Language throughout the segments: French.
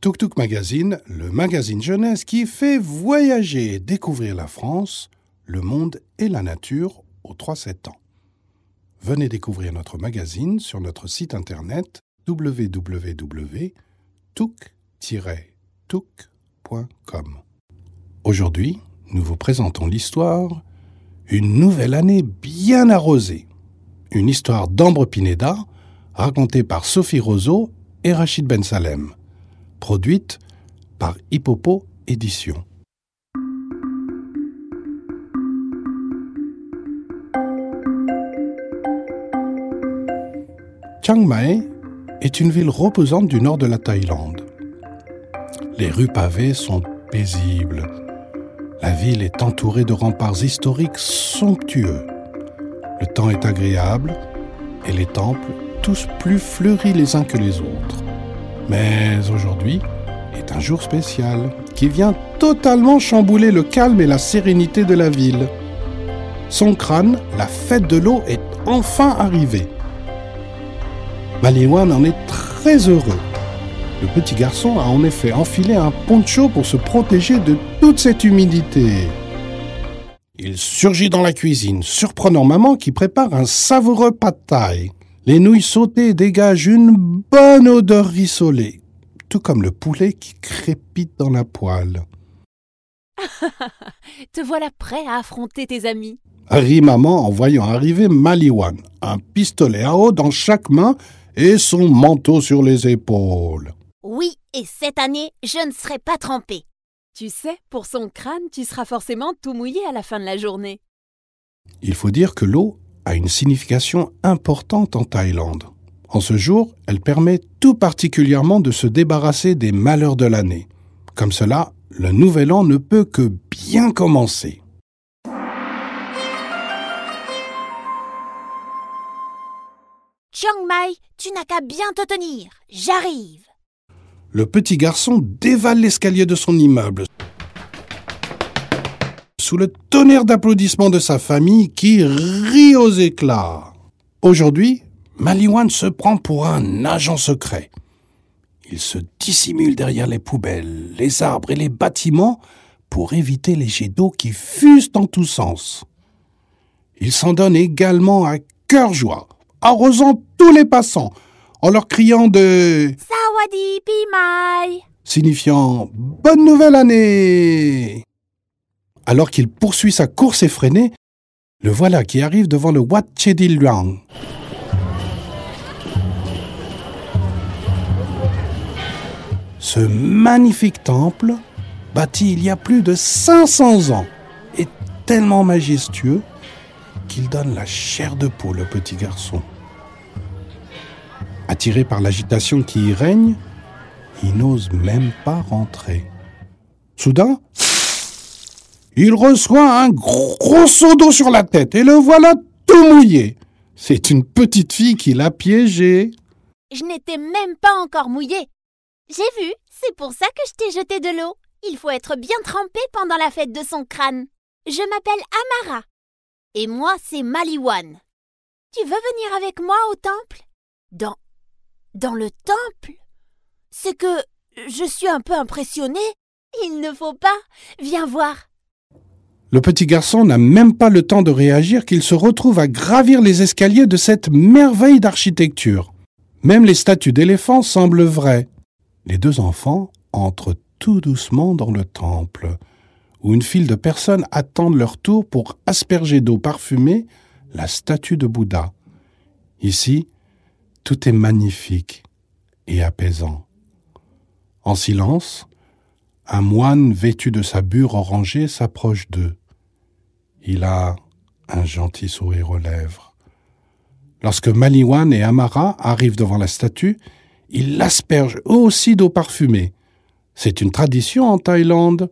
Tuk Tuk Magazine, le magazine jeunesse qui fait voyager et découvrir la France, le monde et la nature aux 3-7 ans. Venez découvrir notre magazine sur notre site internet www.tuk-tuk.com. Aujourd'hui, nous vous présentons l'histoire Une nouvelle année bien arrosée. Une histoire d'Ambre Pineda racontée par Sophie Roseau et Rachid Ben Salem produite par Hippopo Éditions. Chiang Mai est une ville reposante du nord de la Thaïlande. Les rues pavées sont paisibles. La ville est entourée de remparts historiques somptueux. Le temps est agréable et les temples tous plus fleuris les uns que les autres. Mais aujourd'hui est un jour spécial qui vient totalement chambouler le calme et la sérénité de la ville. Son crâne, la fête de l'eau, est enfin arrivée. Maliwan en est très heureux. Le petit garçon a en effet enfilé un poncho pour se protéger de toute cette humidité. Il surgit dans la cuisine, surprenant maman qui prépare un savoureux pad thai. Les nouilles sautées dégagent une bonne odeur rissolée, tout comme le poulet qui crépite dans la poêle. Te voilà prêt à affronter tes amis. Rit maman en voyant arriver Maliwan, un pistolet à eau dans chaque main et son manteau sur les épaules. Oui, et cette année, je ne serai pas trempée. Tu sais, pour son crâne, tu seras forcément tout mouillé à la fin de la journée. Il faut dire que l'eau a une signification importante en Thaïlande. En ce jour, elle permet tout particulièrement de se débarrasser des malheurs de l'année. Comme cela, le nouvel an ne peut que bien commencer. Chiang Mai, tu n'as qu'à bien te tenir. J'arrive. Le petit garçon dévale l'escalier de son immeuble, sous le tonnerre d'applaudissements de sa famille qui rit aux éclats. Aujourd'hui, Maliwan se prend pour un agent secret. Il se dissimule derrière les poubelles, les arbres et les bâtiments pour éviter les jets d'eau qui fusent en tous sens. Il s'en donne également à cœur joie, arrosant tous les passants, en leur criant de Sawadi Pimai. signifiant Bonne nouvelle année. Alors qu'il poursuit sa course effrénée, le voilà qui arrive devant le Wat Chedil Luang. Ce magnifique temple, bâti il y a plus de 500 ans, est tellement majestueux qu'il donne la chair de poule au petit garçon. Attiré par l'agitation qui y règne, il n'ose même pas rentrer. Soudain, il reçoit un gros seau d'eau sur la tête et le voilà tout mouillé. C'est une petite fille qui l'a piégé. Je n'étais même pas encore mouillée. J'ai vu, c'est pour ça que je t'ai jeté de l'eau. Il faut être bien trempé pendant la fête de son crâne. Je m'appelle Amara. Et moi, c'est Maliwan. Tu veux venir avec moi au temple? Dans. dans le temple? C'est que. je suis un peu impressionnée. Il ne faut pas. Viens voir. Le petit garçon n'a même pas le temps de réagir qu'il se retrouve à gravir les escaliers de cette merveille d'architecture. Même les statues d'éléphants semblent vraies. Les deux enfants entrent tout doucement dans le temple, où une file de personnes attendent leur tour pour asperger d'eau parfumée la statue de Bouddha. Ici, tout est magnifique et apaisant. En silence, un moine vêtu de sa bure orangée s'approche d'eux. Il a un gentil sourire aux lèvres. Lorsque Maliwan et Amara arrivent devant la statue, ils l'aspergent aussi d'eau parfumée. C'est une tradition en Thaïlande.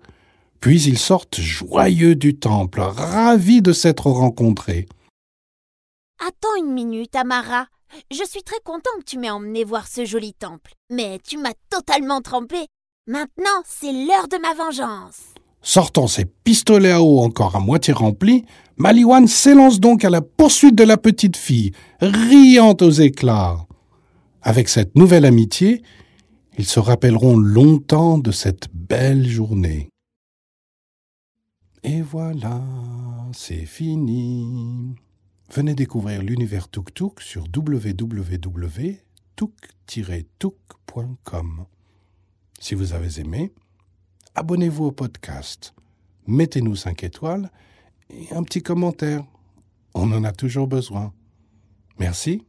Puis ils sortent joyeux du temple, ravis de s'être rencontrés. Attends une minute, Amara. Je suis très content que tu m'aies emmené voir ce joli temple. Mais tu m'as totalement trempé. Maintenant, c'est l'heure de ma vengeance. Sortant ses pistolets à eau encore à moitié remplis, Maliwan s'élance donc à la poursuite de la petite fille, riant aux éclats. Avec cette nouvelle amitié, Ils se rappelleront longtemps de cette belle journée. Et voilà, c'est fini. Venez découvrir l'univers Tuk Tuk sur www.tuk-tuk.com. Si vous avez aimé, abonnez-vous au podcast, mettez-nous 5 étoiles et un petit commentaire. On en a toujours besoin. Merci